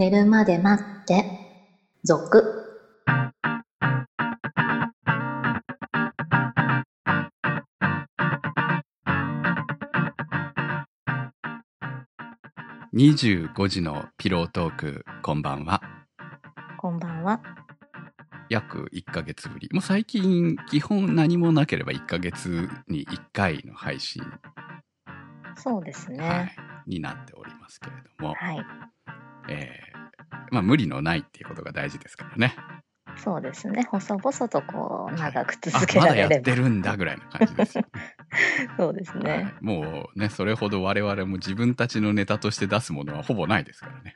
寝るまで待って、続。25時のピロートーク、こんばんは。こんばんは。約1ヶ月ぶり。もう最近、基本何もなければ1ヶ月に1回の配信、そうですはいね。、になっておりますけれども、はい。えーまあ無理のないっていうことが大事ですからね。そうですね。細々とこう、長くあ続けまだやっられれば。てるんだぐらいな感じですよ、そうですはね。いもうね、それほど我々も自分たちのネタとして出すものはほぼないですからね。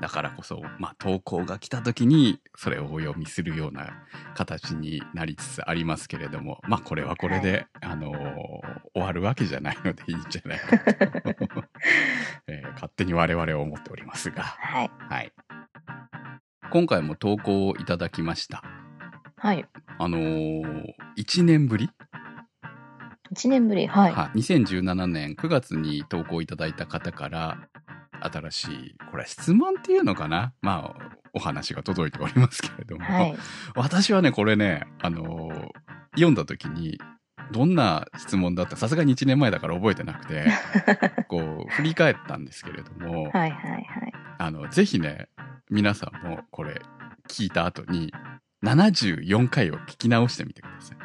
だからこそ、まあ、投稿が来た時にそれをお読みするような形になりつつありますけれども、まあ、これはこれで、あのー終わるわけじゃないのでいいんじゃないかと、えー勝手に我々は思っておりますが、はい。はい。今回も投稿をいただきました。はい。あのー、1年ぶり？1年ぶり。はい。はい、2017年9月に投稿いただいた方から新しいこれは質問っていうのかな？まあお話が届いておりますけれども、はい。私はねこれねあのー読んだ時にどんな質問だった？さすがに1年前だから覚えてなくて こう振り返ったんですけれども、はいはいはい。あのぜひね皆さんもこれ聞いた後に74回を聞き直してみてください。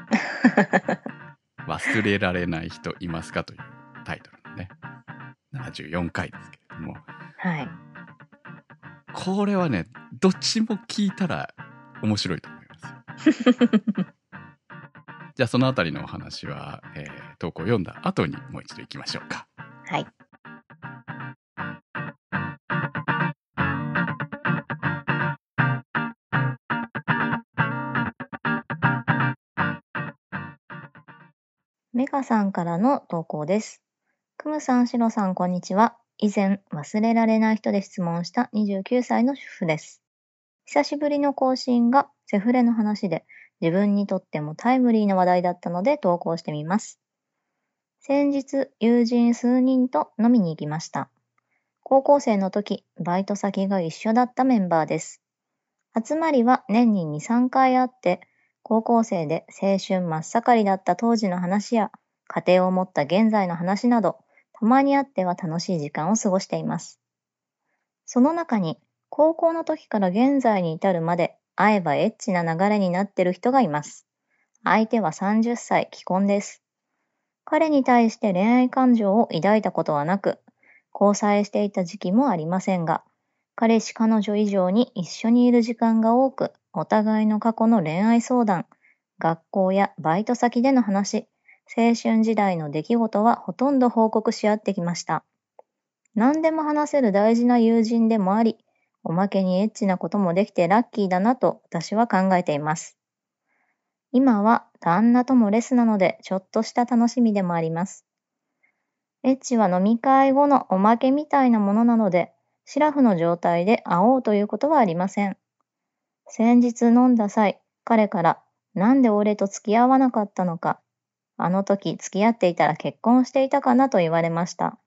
忘れられない人いますか？というタイトルのね74回ですけれどもはい。これはねどっちも聞いたら面白いと思いますよ じゃあそのあたりのお話は、えー投稿を読んだ後にもう一度行きましょうかはい。メガさんからの投稿です。クムさん、シロさん、こんにちは。以前、忘れられない人で質問した29歳の主婦です。久しぶりの更新がセフレの話で、自分にとってもタイムリーな話題だったので投稿してみます。先日、友人数人と飲みに行きました。高校生の時、バイト先が一緒だったメンバーです。集まりは年に2、3回あって、高校生で青春真っ盛りだった当時の話や、家庭を持った現在の話など、まにあっては楽しい時間を過ごしています。その中に、高校の時から現在に至るまで、会えばエッチな流れになってる人がいます。相手は30歳、既婚です。彼に対して恋愛感情を抱いたことはなく、交際していた時期もありませんが、彼氏彼女以上に一緒にいる時間が多く、お互いの過去の恋愛相談、学校やバイト先での話、青春時代の出来事はほとんど報告し合ってきました。何でも話せる大事な友人でもあり、おまけにエッチなこともできてラッキーだなと私は考えています。今は旦那ともレスなのでちょっとした楽しみでもあります。エッチは飲み会後のおまけみたいなものなので、シラフの状態で会おうということはありません。先日飲んだ際、彼からなんで俺と付き合わなかったのか、あの時付き合っていたら結婚していたかなと言われました。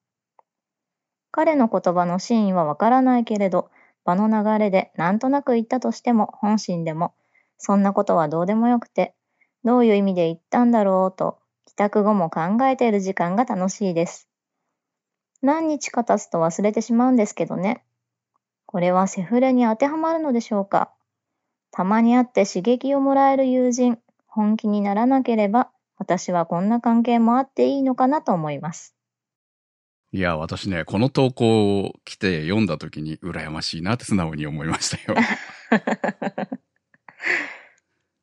彼の言葉の真意はわからないけれど、場の流れでなんとなく言ったとしても本心でも、そんなことはどうでもよくて、どういう意味で言ったんだろうと、帰宅後も考えている時間が楽しいです。何日か経つと忘れてしまうんですけどね。これはセフレに当てはまるのでしょうかたまに会って刺激をもらえる友人、本気にならなければ、私はこんな関係もあっていいのかなと思います。いや私ねこの投稿を来て読んだ時に羨ましいなって素直に思いましたよ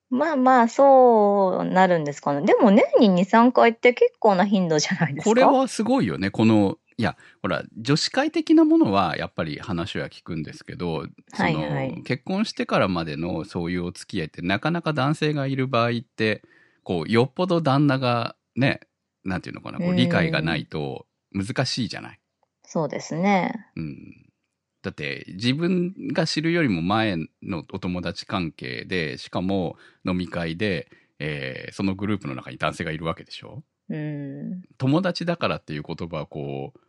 まあまあ、そうなるんですかね。でも年に2、3回って結構な頻度じゃないですか。これはすごいよねこのいやほら女子会的なものはやっぱり話は聞くんですけどその、はいはい結婚してからまでのそういうお付き合いってなかなか男性がいる場合ってこうよっぽど旦那がねなんていうのかなこううん理解がないと難しいじゃない？そうですね。うん、だって自分が知るよりも前のお友達関係でしかも飲み会で、えーそのグループの中に男性がいるわけでしょ？うん。友達だからっていう言葉はこう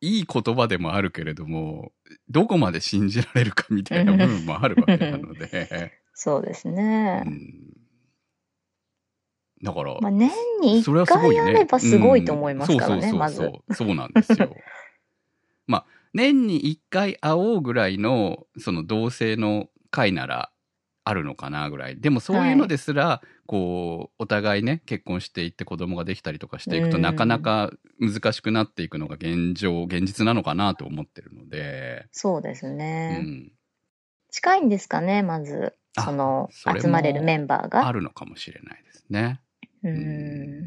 いい言葉でもあるけれども、どこまで信じられるかみたいな部分もあるわけなので。そうですね。うんだから、まあ、年に1それはすごいね。回あればすごいと思いますからね、うんまず。そうなんですよ。まあ、年に1回会おうぐらいの、その同性の会ならあるのかなぐらい。でもそういうのですら、こう、お互いね、結婚していって子供ができたりとかしていくと、うんなかなか難しくなっていくのが現状、現実なのかなと思ってるので、そうですうね。ん。近いんですかね、まず。あその、集まれるメンバーあが。るのかもしれないですね。う。うん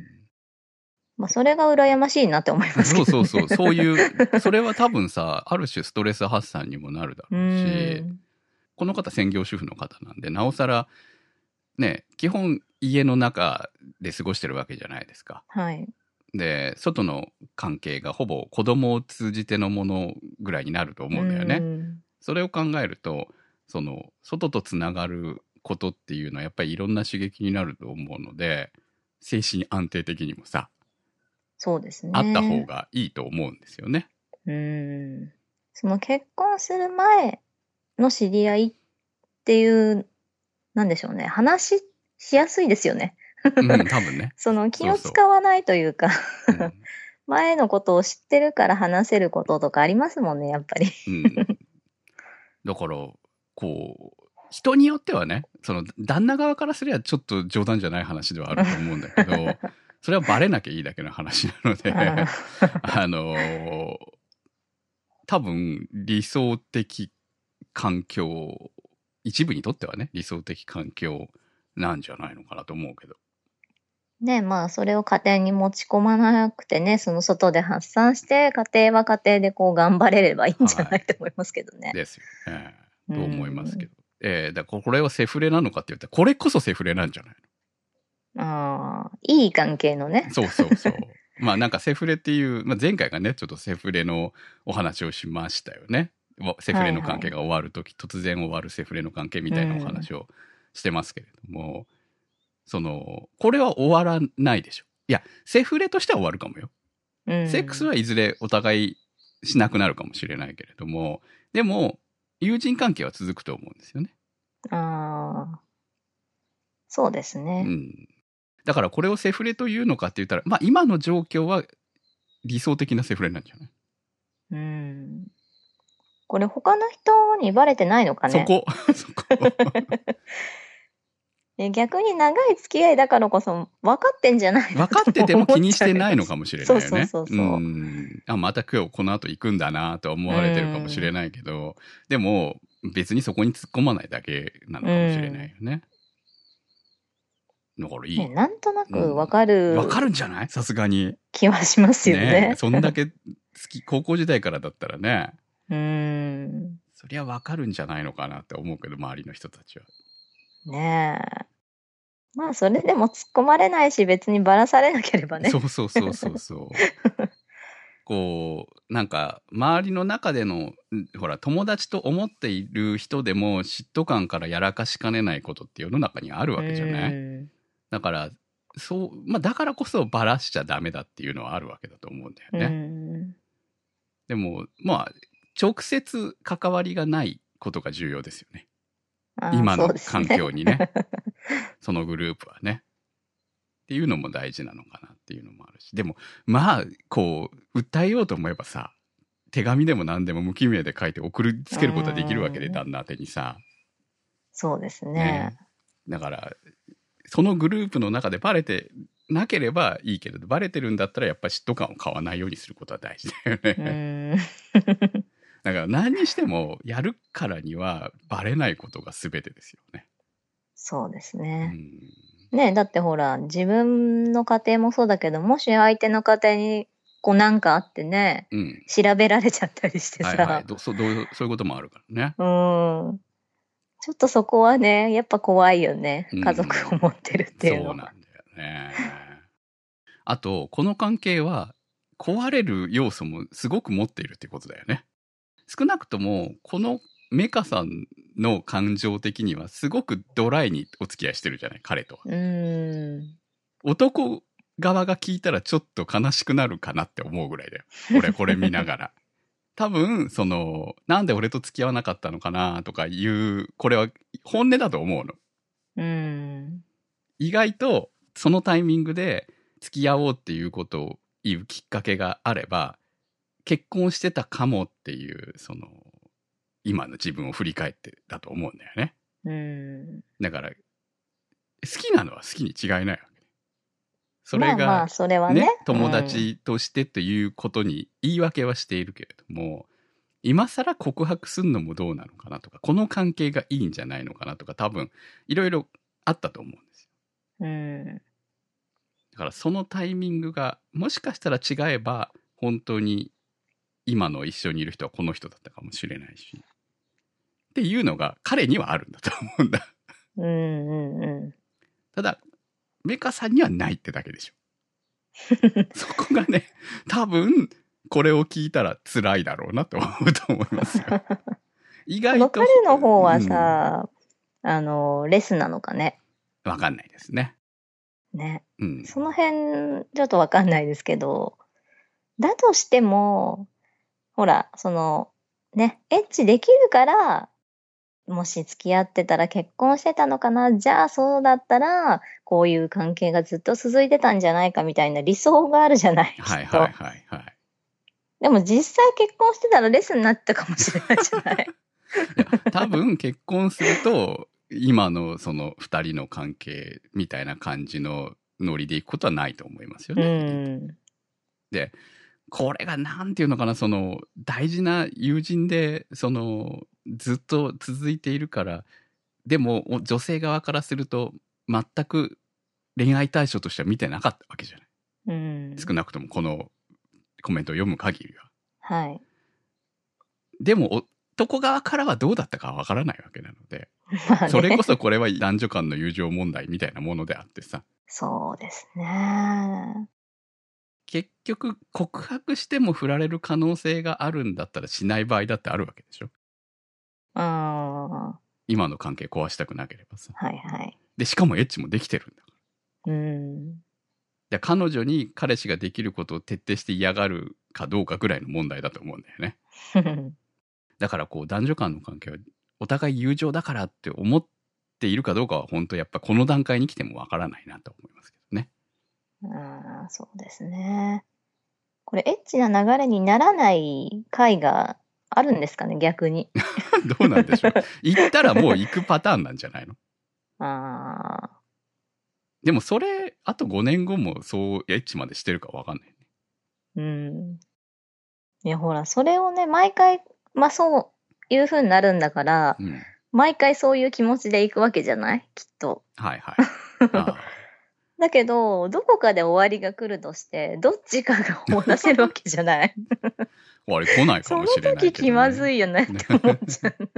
まあ、それが羨ましいなって思いますけど、ね。そうそうそう。そういう、それは多分さ、ある種ストレス発散にもなるだうろうし、ん。この方専業主婦の方なんで、なおさら、ね、基本家の中で過ごしてるわけじゃないですか。はい。で、外の関係がほぼ子供を通じてのものぐらいになると思うんだよね。うんそれを考えると、その、外とつながることっていうのはやっぱりいろんな刺激になると思うので、精神安定的にもさ、そうですね。あった方がいいと思うんですよね。うん。その結婚する前の知り合いっていう、なんでしょうね。話しやすいですよね。うん、多分ね。その気を使わないというか、うん 前のことを知ってるから話せることとかありますもんね、やっぱり。うん、だからこう人によってはねその旦那側からすればちょっと冗談じゃない話ではあると思うんだけど それはバレなきゃいいだけの話なので うん あのー多分理想的環境一部にとってはね理想的環境なんじゃないのかなと思うけど。ねまあ、それを家庭に持ち込まなくてね、その外で発散して、家庭は家庭でこう頑張れればいいんじゃないと思いますけどね。ですよね。と思いますけど。えーだこれはセフレなのかって言ったらこれこそセフレなんじゃないああ、いい関係のね。そうそうそう。まあなんかセフレっていう、まあ、前回がね、ちょっとセフレのお話をしましたよね。わセフレの関係が終わるとき、突然終わるセフレの関係みたいなお話をしてますけれども、その、これは終わらないでしょ。いや、セフレとしては終わるかもよ。うんセックスはいずれお互いしなくなるかもしれないけれども、でも、友人関係は続くと思うんですよね。ああ、そうですうね。ん。だからこれをセフレというのかって言ったら、まあ今の状況は理想的なセフレなんじゃない？うん。これ他の人にバレてないのかね？そこ、そこ。え逆に長い付き合いだからこそ分かってんじゃないの？分かってても気にしてないのかもしれないよね。そうそうそうそううんあ、また今日この後行くんだなと思われてるかもしれないけど、でも別にそこに突っ込まないだけなのかもしれないよね。だからいい。ねなんとなく分かるわかるんじゃない？さすがに。気はしますよね。えそんだけ好き、高校時代からだったらね、うん。そりゃわかるんじゃないのかなって思うけど、周りの人たちは。ねえ。まあそれでも突っ込まれないし別にばらされなければね。そうそうそうそうそう。こう、なんか、周りの中での、んほら、友達と思っている人でも、嫉妬感からやらかしかねないことって世の中にあるわけじゃない、うんだから、そう、まあ、だからこそバラしちゃダメだっていうのはあるわけだと思うんだよね。うんでも、まあ、直接関わりがないことが重要ですよね。今の環境にね。そのグループはね。っていうのも大事なのかなっていうのもあるし。でも、まあ、こう、訴えようと思えばさ、手紙でも何でも無記名で書いて送りつけることはできるわけで、うん旦那宛てにさ。そうですねね。だから、そのグループの中でバレてなければいいけれど、バレてるんだったらやっぱり嫉妬感を買わないようにすることは大事だようね。ん。だから何にしても、やるからにはバレないことが全てですよね。そうですうね。んねえだってほら、自分の家庭もそうだけど、もし相手の家庭にこうなんかあってね、うん。調べられちゃったりしてさ、はいはい。どそうどうそういうこともあるからね。うん。ちょっとそこはね、やっぱ怖いよねうん。家族を持ってるっていうのは。そうなんだよね。あと、この関係は壊れる要素もすごく持っているっていうことだよね。少なくとも、このメカさんの感情的にはすごくドライにお付き合いしてるじゃない、彼とは。うん。男側が聞いたらちょっと悲しくなるかなって思うぐらいだよ。俺これ見ながら。多分、その、なんで俺と付き合わなかったのかなとかいう、これは本音だと思うの。うん。意外と、そのタイミングで付き合おうっていうことを言うきっかけがあれば、結婚してたかもっていう、その、今の自分を振り返ってだと思うんだよね。うん。だから、好きなのは好きに違いないわけ。それが、友達としてということに言い訳はしているけれども、今更告白すんのもどうなのかなとか、この関係がいいんじゃないのかなとか、多分、いろいろあったと思うんですよ。うん。うん。だからそのタイミングが、もしかしたら違えば、本当に今の一緒にいる人はこの人だったかもしれないし。っていうのが彼にはあるんだと思うんだ。うんうんうただ、メカさんにはないってだけでしょ。そこがね、多分、これを聞いたら辛いだろうなと思うと思いますよ。意外と。彼の方はさ、あの、レスなのかね。うんわかんないですね。ね。うん。その辺、ちょっとわかんないですけど、だとしても、ほら、その、ね、エッチできるから、もし付き合ってたら結婚してたのかな？じゃあそうだったら、こういう関係がずっと続いてたんじゃないかみたいな理想があるじゃないはいはいはいはい。でも実際結婚してたらレスになってたかもしれないじゃない いや多分結婚すると、今のその二人の関係みたいな感じのノリでいくことはないと思いますようね。ん。これがなんていうのかな、その大事な友人で、そのずっと続いているから、でもお女性側からすると全く恋愛対象としては見てなかったわけじゃない。うん。少なくともこのコメントを読む限りは。はい。でも男側からはどうだったかわからないわけなので、まあねそれこそこれは男女間の友情問題みたいなものであってさ、そうですね。結局告白しても振られる可能性があるんだったらしない場合だってあるわけでしょうん。は今の関係壊したくなければさ。いはい。で、しかもエッチもできてるんだから。うん。で彼女に彼氏ができることを徹底して嫌がるかどうかぐらいの問題だと思うんだよね。だからこう男女間の関係はお互い友情だからって思っているかどうかは本当やっぱこの段階に来てもわからないなと思いますけどね。ああ、そうですね。これ、エッチな流れにならない回があるんですかね、逆に。どうなんでしょう。行ったらもう行くパターンなんじゃないの？ああ、でもそれ、あと5年後もそうエッチまでしてるかわかんないね。うん。いや、ほら、それをね、毎回、まあそういう風になるんだから、うん。毎回そういう気持ちで行くわけじゃない？きっと。はいはい。あだけど、どこかで終わりが来るとして、どっちかが終わらせるわけじゃない？あ、終わり来ないかそのもしれないけど、ね。時気まずいよねって思っちゃう。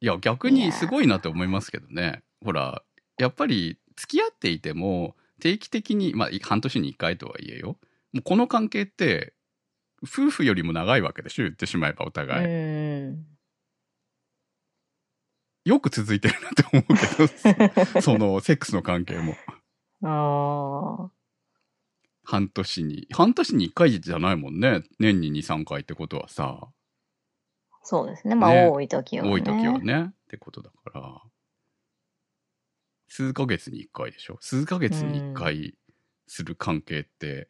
いや、逆にすごいなと思いますけどね。ほら、やっぱり付き合っていても、定期的に、まあ、半年に1回とはいえよ。もうこの関係って、夫婦よりも長いわけでしょ言ってしまえばおう互い。ん。よく続いてるなと思うけど、そのセックスの関係も。ああ。半年に。半年に1回じゃないもんね。年に2、3回ってことはさ。そうですね。まあ、ね多い時はね。多い時はね。ってことだから。数ヶ月に1回でしょ？数ヶ月に1回する関係って、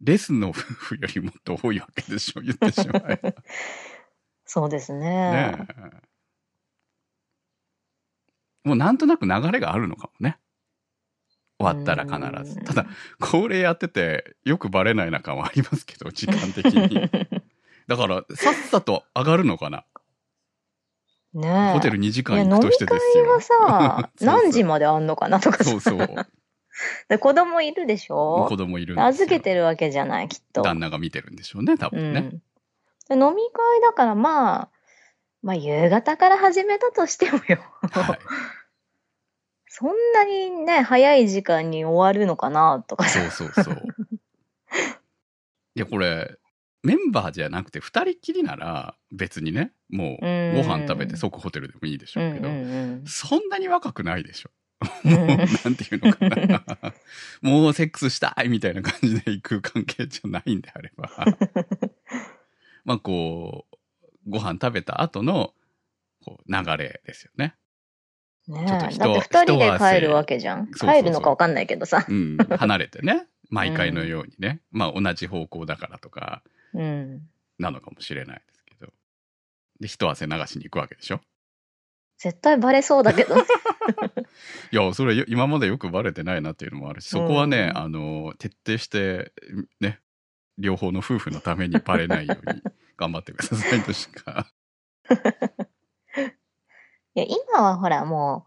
レスの夫婦よりもっと多いわけでしょ？言ってしまえば。そうですね。ねえ。もうなんとなく流れがあるのかもね。終わったら必ず。うんただ、これやっててよくバレない中はありますけど、時間的に。だから、さっさと上がるのかな？ねえ。ホテル2時間行飲みくとしてです会よ。はさ そうそう何時まであんのかなとかさ。そうそう。で子供いるでしょ？子供いる預けてるわけじゃない、きっと。旦那が見てるんでしょうね、多うん。分ね。で飲み会だからまあ、まあ夕方から始めたとしてもよ。はい。そんなにね、早い時間に終わるのかなとかさ。そうそうそう。いや、これ、メンバーじゃなくて二人っきりなら別にね、もううんご飯食べて即ホテルでもいいでしょうけど、うんうんうんそんなに若くないでしょ。うんもう、なんていうのかな。もうセックスしたいみたいな感じで行く関係じゃないんであれば。まあこう、ご飯食べた後のこう流れですよね。ねだって二人で帰るわけじゃん。帰るのかわかんないけどさ。うん、離れてね。毎回のようにね。まあ同じ方向だからとか、うん。なのかもしれないですけど。で、一汗流しに行くわけでしょ？絶対バレそうだけど。いや、それ今までよくバレてないなっていうのもあるし、そこはね、うんあの、徹底して、ね、両方の夫婦のためにバレないように頑張ってくださいとしか。いや、今はほらも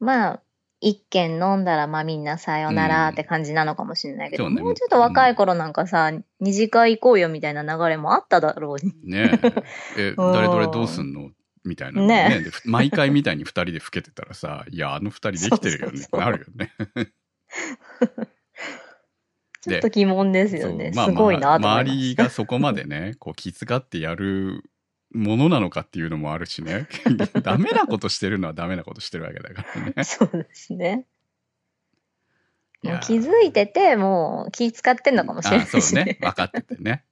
う、まあ、一軒飲んだらまあみんなさよならって感じなのかもしれないけど、そうねもうちょっと若い頃なんかさ、二次会行こうよみたいな流れもあっただろうに。ねえ。え、誰どれどうすんのみたいなのねで毎回みたいに二人で老けてたらさ、いや、あの二人できてるよねなるよね。ちょっと疑問ですよね。そうすごいなと思いま。周りがそこまでね、こう気遣ってやるものなのかっていうのもあるしね。ダメなことしてるのはダメなことしてるわけだからね。そうですね。もう気づいてて、もう気使ってんのかもしれないしあそうね。分かっててね。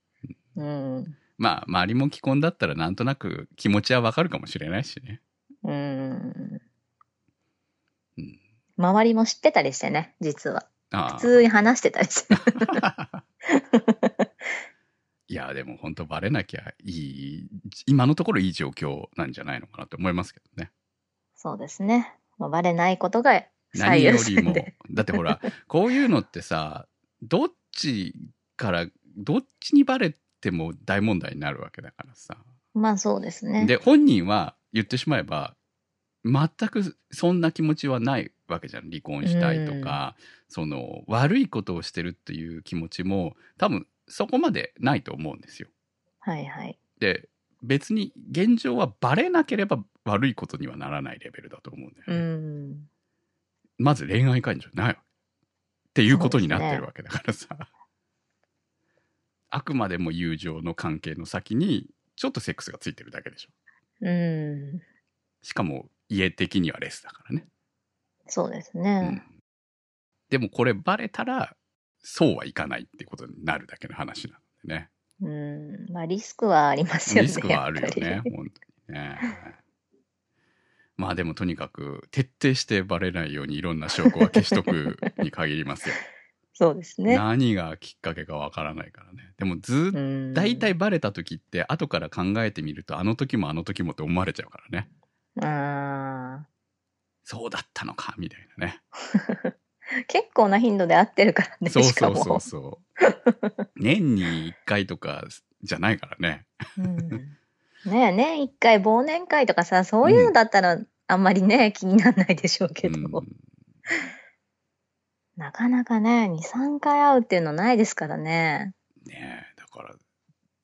うん。まあ、周りも既婚だったらなんとなく気持ちはわかるかもしれないしね。うん。うん。周りも知ってたりしてね、実は。ああ普通に話してたりして。いや、でも本当バレなきゃいい、今のところいい状況なんじゃないのかなと思いますけどね。そうですね。まあ、バレないことが何最優よりも。だってほら、こういうのってさ、どっちから、どっちにバレても大問題になるわけだからさ。まあそうですね。で、本人は言ってしまえば、全くそんな気持ちはないわけじゃん。離婚したいとか、その悪いことをしてるっていう気持ちも多分そこまでないと思うんですよ。はいはい。で、別に現状はバレなければ悪いことにはならないレベルだと思うんだようね。ん。まず恋愛感情ないっていうことになってるわけだからさ。あくまでも友情の関係の先にちょっとセックスがついてるだけでしょ。うん。しかも家的にはレスだからね。そうですうんね。でもこれバレたらそうはいかないってことになるだけの話なのでね。うん。まあリスクはありますよね。リスクはあるよね、り本当にね。まあでもとにかく徹底してバレないようにいろんな証拠は消しとくに限りますよ。そうですね。何がきっかけかわからないからね。でもずっ。大体バレた時って後から考えてみるとあの時もあの時もって思われちゃうからね。あそうだったのかみたいなね。ー結構な頻度で合ってるからね。そうそうそうそう。年に1回とかじゃないからね。うんねえ、年一回忘年会とかさ、そういうのだったらあんまりね、気にならないでしょうけど、うんなかなかね、2、3回会うっていうのないですからね。ねえ、だから、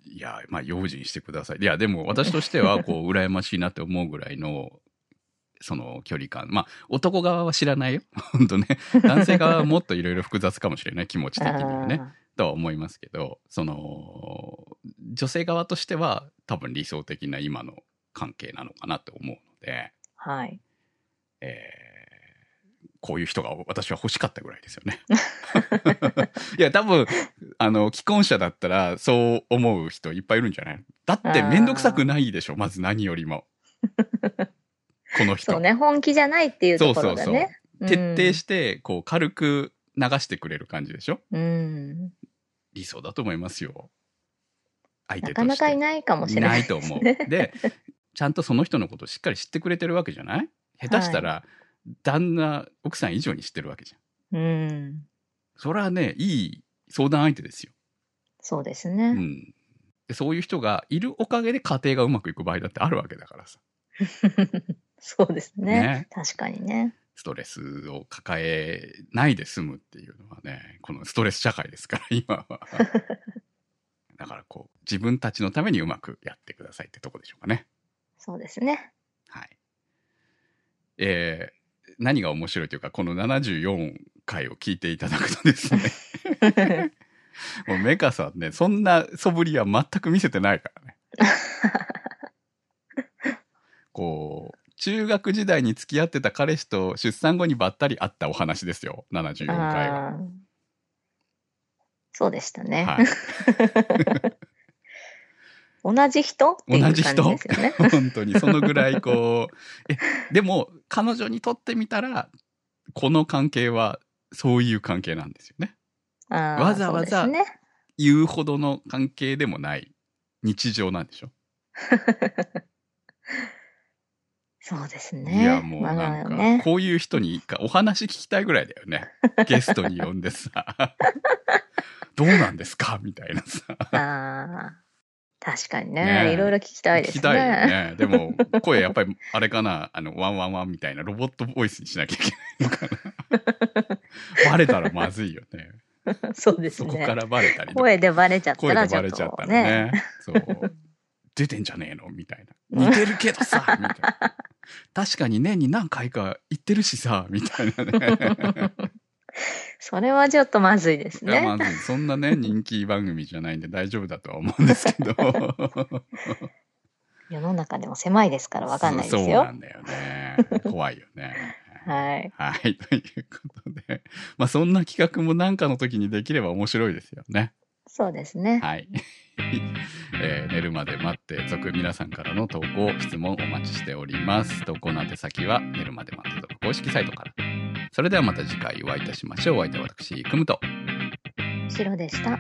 いや、まあ、用心してください。いや、でも私としては、こう、羨ましいなって思うぐらいの、その距離感。まあ、男側は知らないよ。本当ね。男性側はもっといろいろ複雑かもしれない、気持ち的にはね。とは思いますけど、その、女性側としては、多分理想的な今の関係なのかなと思うので、はい。えーこういう人が私は欲しかったぐらいですよね。いや、多分、あの、既婚者だったらそう思う人いっぱいいるんじゃない？だってめんどくさくないでしょ、まず何よりも。この人。そうね、本気じゃないっていうところだね。徹底して、こう、軽く流してくれる感じでしょ？うん。理想だと思いますよ。相手として。なかなかいないかもしれないないと思う。で、ちゃんとその人のことをしっかり知ってくれてるわけじゃない？下手したら、旦那、奥さん以上に知ってるわけじゃん。うん。それはね、いい相談相手ですよ。そうですうね。ん。でそういう人がいるおかげで家庭がうまくいく場合だってあるわけだからさ。そうですねね確かにね。ストレスを抱えないで済むっていうのはね、このストレス社会ですから、今は。だからこう、自分たちのためにうまくやってくださいってとこでしょうかね。そうですね。はい。えー何が面白いというか、この74回を聞いていただくとですね、もうメカさんね、そんな素振りは全く見せてないからね。こう、中学時代に付き合ってた彼氏と出産後にばったり会ったお話ですよ。74回は。そうでしたね。はい。同じ人？っていう感じですよね。本当にそのぐらいこうえでも彼女にとってみたらこの関係はそういう関係なんですよねわざわざ。言うほどの関係でもない日常なんでしょ、そうですね。いやもうまあなんか、ね、こういう人にお話聞きたいぐらいだよね ゲストに呼んでさどうなんですか？みたいなさああ。確かにねねえいろいろ聞きたいですね。聞きたいよねでも声やっぱりあれかな？あのワンワンワンみたいなロボットボイスにしなきゃいけないのかなバレたらまずいよね そうですね。そこからバレたり声でバレちゃった声でらちょっバレちゃったら。ね。そう。出てんじゃねえの？みたいな。似てるけどさ みたいな。確かに年に何回か行ってるしさみたいなね。それはちょっとまずいですいやまね。ずそんなね、人気番組じゃないんで大丈夫だとは思うんですけど。世の中でも狭いですからわかんないですそうなよ。んだよね。怖いよね。はい。はい。ということで。まあそんな企画も何かの時にできれば面白いですよね。そうですね。はい。えー寝るまで待って続皆さんからの投稿、質問お待ちしております。投稿の宛先は寝るまで待って続公式サイトから。それではまた次回お会いいたしましょう。お相手は私、くむと。白でした。